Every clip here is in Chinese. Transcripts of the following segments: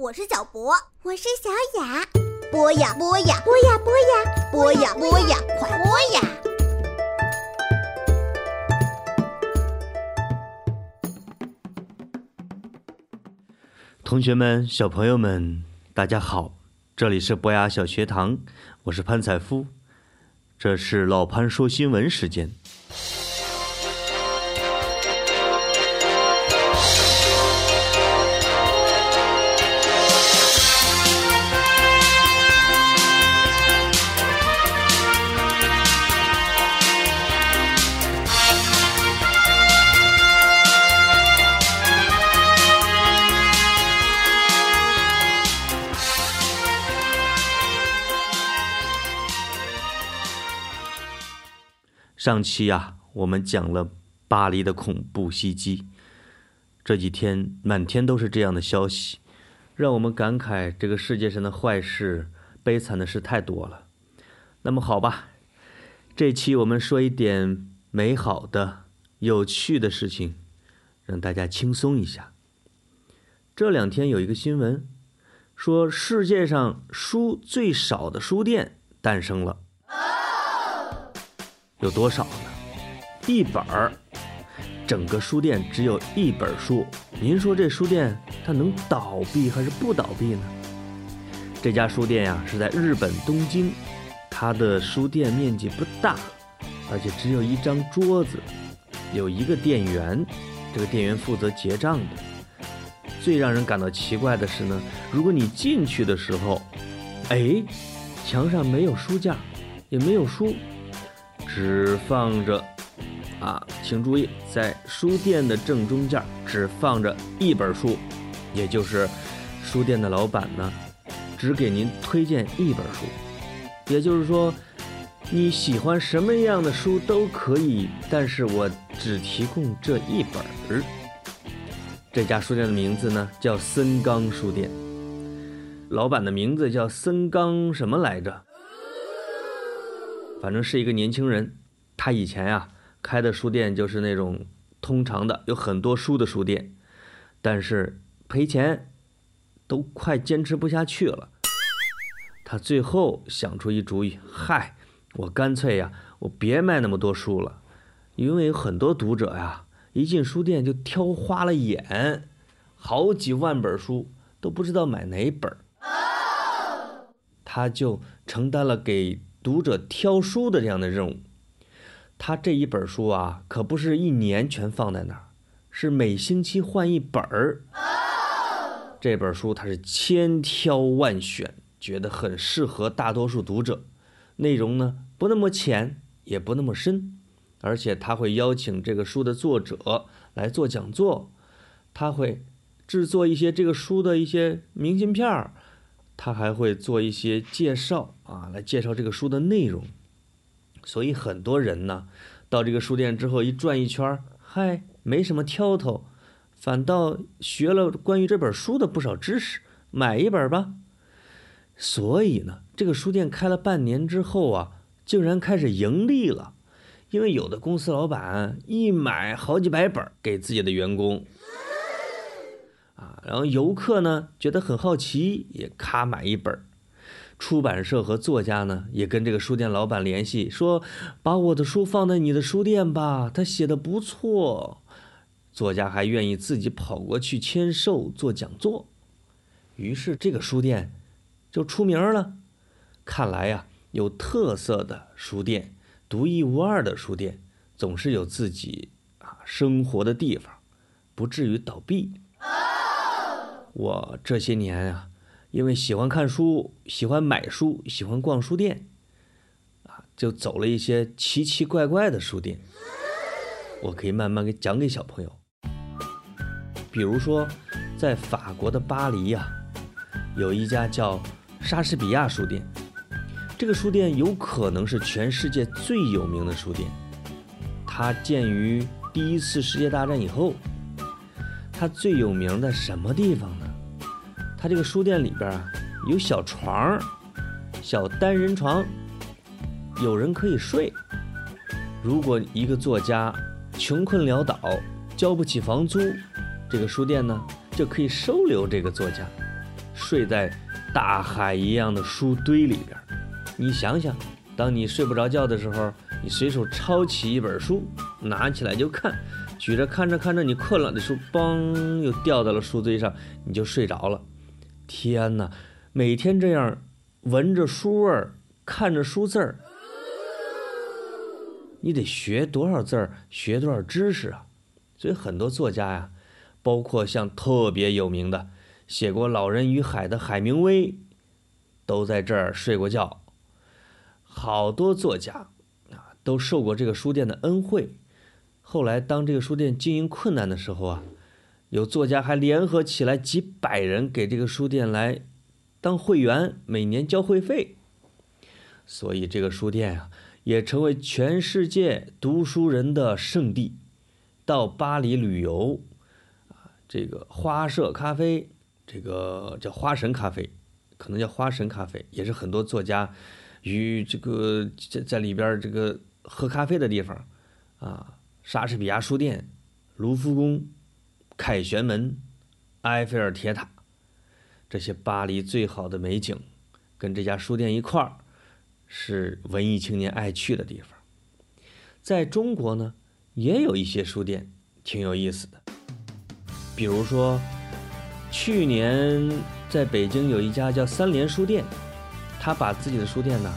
我是小博，我是小雅。播呀播呀播呀播呀播呀播呀，快播呀！同学们、小朋友们，大家好，这里是博雅小学堂，我是潘采夫，这是老潘说新闻时间。上期呀、我们讲了巴黎的恐怖袭击，这几天满天都是这样的消息，让我们感慨这个世界上的坏事、悲惨的事太多了。那么好吧，这期我们说一点美好的、有趣的事情，让大家轻松一下。这两天有一个新闻，说世界上书最少的书店诞生了。有多少呢？一本儿，整个书店只有一本书。您说这书店它能倒闭还是不倒闭呢？这家书店呀是在日本东京，它的书店面积不大，而且只有一张桌子，有一个店员，这个店员负责结账的。最让人感到奇怪的是呢，如果你进去的时候，哎，墙上没有书架，也没有书。只放着，啊，请注意，在书店的正中间只放着一本书，也就是书店的老板呢，只给您推荐一本书，也就是说，你喜欢什么样的书都可以，但是我只提供这一本儿。这家书店的名字呢叫森冈书店，老板的名字叫森冈什么来着？反正是一个年轻人，他以前呀开的书店就是那种通常的有很多书的书店，但是赔钱，都快坚持不下去了。他最后想出一主意，嗨，我干脆呀，我别卖那么多书了，因为有很多读者呀一进书店就挑花了眼，好几万本书都不知道买哪本儿，他就承担了给。读者挑书的这样的任务，他这一本书啊，可不是一年全放在那儿，是每星期换一本儿。这本书他是千挑万选，觉得很适合大多数读者。内容呢不那么浅，也不那么深，而且他会邀请这个书的作者来做讲座，他会制作一些这个书的一些明信片儿。他还会做一些介绍啊，来介绍这个书的内容。所以很多人呢，到这个书店之后一转一圈，嗨，没什么挑头，反倒学了关于这本书的不少知识，买一本吧。所以呢，这个书店开了半年之后啊，竟然开始盈利了，因为有的公司老板一买好几百本给自己的员工。然后游客呢觉得很好奇，也咔买一本。出版社和作家呢也跟这个书店老板联系，说把我的书放在你的书店吧，他写的不错。作家还愿意自己跑过去签售做讲座，于是这个书店就出名了。看来呀，有特色的书店、独一无二的书店，总是有自己啊生活的地方，不至于倒闭。我这些年啊，因为喜欢看书，喜欢买书，喜欢逛书店，啊，就走了一些奇奇怪怪的书店。我可以慢慢给讲给小朋友。比如说，在法国的巴黎呀、有一家叫莎士比亚书店。这个书店有可能是全世界最有名的书店。它建于第一次世界大战以后。它最有名的什么地方呢？它这个书店里边啊，有小床，小单人床，有人可以睡。如果一个作家穷困潦倒，交不起房租，这个书店呢就可以收留这个作家。睡在大海一样的书堆里边。你想想，当你睡不着觉的时候，你随手抄起一本书，拿起来就看，举着看着看着，你困了，这书嘣又掉到了书堆上，你就睡着了。天哪，每天这样闻着书味儿，看着书字儿，你得学多少字儿，学多少知识啊！所以很多作家呀，包括像特别有名的写过《老人与海》的海明威，都在这儿睡过觉。好多作家啊，都受过这个书店的恩惠。后来当这个书店经营困难的时候啊，有作家还联合起来几百人给这个书店来当会员，每年交会费。所以这个书店啊，也成为全世界读书人的圣地。到巴黎旅游，啊，这个花社咖啡，这个叫花神咖啡，可能叫花神咖啡，也是很多作家与这个在在里边这个喝咖啡的地方，啊，莎士比亚书店、卢浮宫、凯旋门、埃菲尔铁塔，这些巴黎最好的美景，跟这家书店一块儿，是文艺青年爱去的地方。在中国呢？也有一些书店挺有意思的，比如说，去年在北京有一家叫三联书店，他把自己的书店呢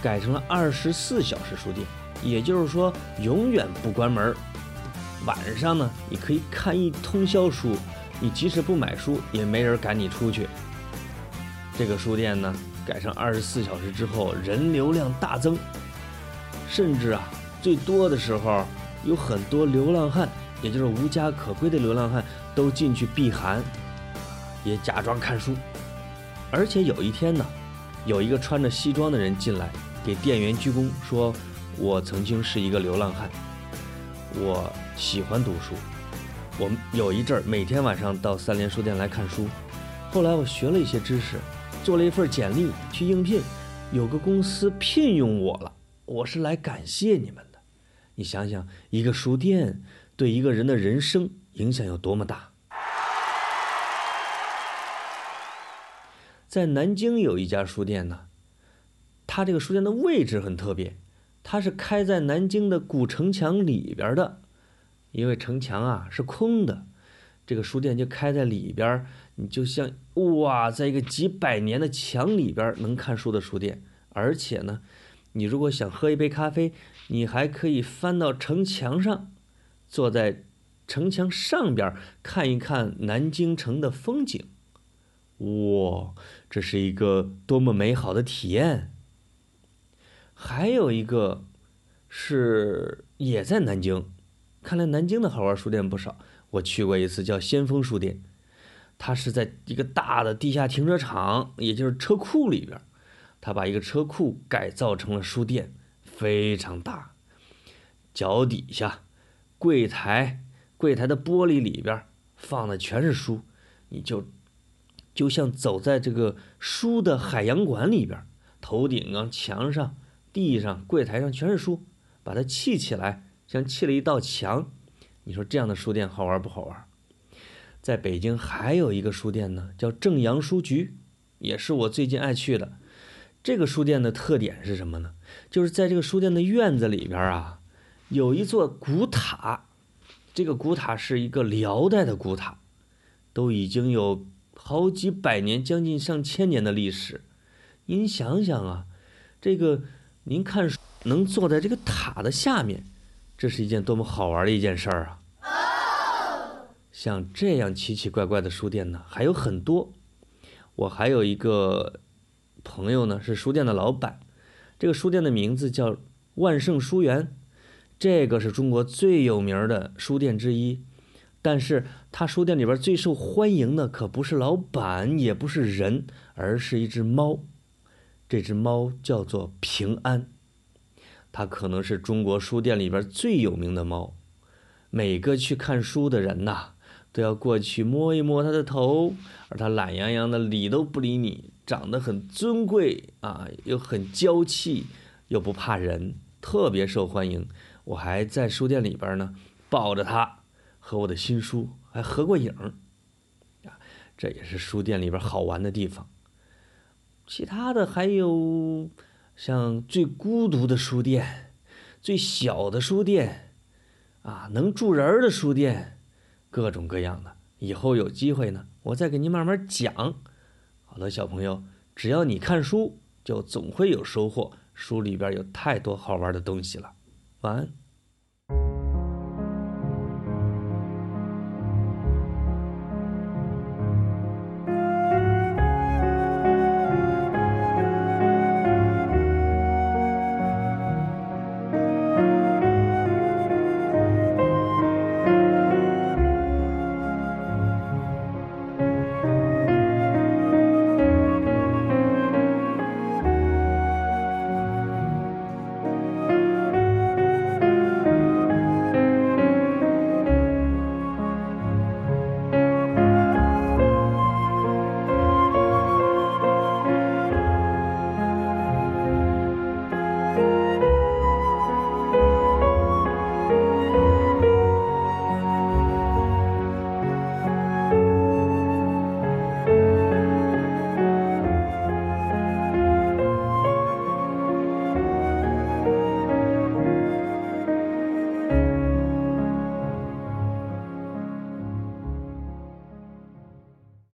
改成了二十四小时书店，也就是说永远不关门。晚上呢，你可以看一通宵书，你即使不买书，也没人赶你出去。这个书店呢改成二十四小时之后，人流量大增，甚至啊，最多的时候。有很多流浪汉，也就是无家可归的流浪汉，都进去避寒，也假装看书。而且有一天呢，有一个穿着西装的人进来，给店员鞠躬，说：“我曾经是一个流浪汉，我喜欢读书。我有一阵儿每天晚上到三联书店来看书。后来我学了一些知识，做了一份简历去应聘，有个公司聘用我了。我是来感谢你们的。”你想想，一个书店对一个人的人生影响有多么大？在南京有一家书店呢，它这个书店的位置很特别，它是开在南京的古城墙里边的，因为城墙啊是空的，这个书店就开在里边，你就像哇，在一个几百年的墙里边能看书的书店，而且呢，你如果想喝一杯咖啡。你还可以翻到城墙上，坐在城墙上边看一看南京城的风景。哇，这是一个多么美好的体验！还有一个是也在南京，看来南京的好玩书店不少。我去过一次，叫先锋书店，它是在一个大的地下停车场，也就是车库里边，他把一个车库改造成了书店。非常大，脚底下柜台，柜台的玻璃里边放的全是书，你就就像走在这个书的海洋馆里边，头顶啊、墙上、地上、柜台上全是书，把它砌起来，像砌了一道墙。你说这样的书店好玩不好玩？在北京还有一个书店呢，叫正阳书局，也是我最近爱去的。这个书店的特点是什么呢？就是在这个书店的院子里边啊，有一座古塔。这个古塔是一个辽代的古塔，都已经有好几百年、将近上千年的历史。您想想啊，这个您看能坐在这个塔的下面，这是一件多么好玩的一件事儿啊！像这样奇奇怪怪的书店呢，还有很多。我还有一个。朋友呢是书店的老板，这个书店的名字叫万盛书园，这个是中国最有名的书店之一。但是他书店里边最受欢迎的可不是老板，也不是人，而是一只猫。这只猫叫做平安，它可能是中国书店里边最有名的猫。每个去看书的人呐，都要过去摸一摸它的头，而它懒洋洋的，理都不理你。长得很尊贵啊，又很娇气，又不怕人，特别受欢迎。我还在书店里边呢，抱着它和我的新书还合过影。啊，这也是书店里边好玩的地方。其他的还有像最孤独的书店、最小的书店，啊，能住人的书店，各种各样的。以后有机会呢，我再给您慢慢讲。好了，小朋友，只要你看书，就总会有收获。书里边有太多好玩的东西了。晚安。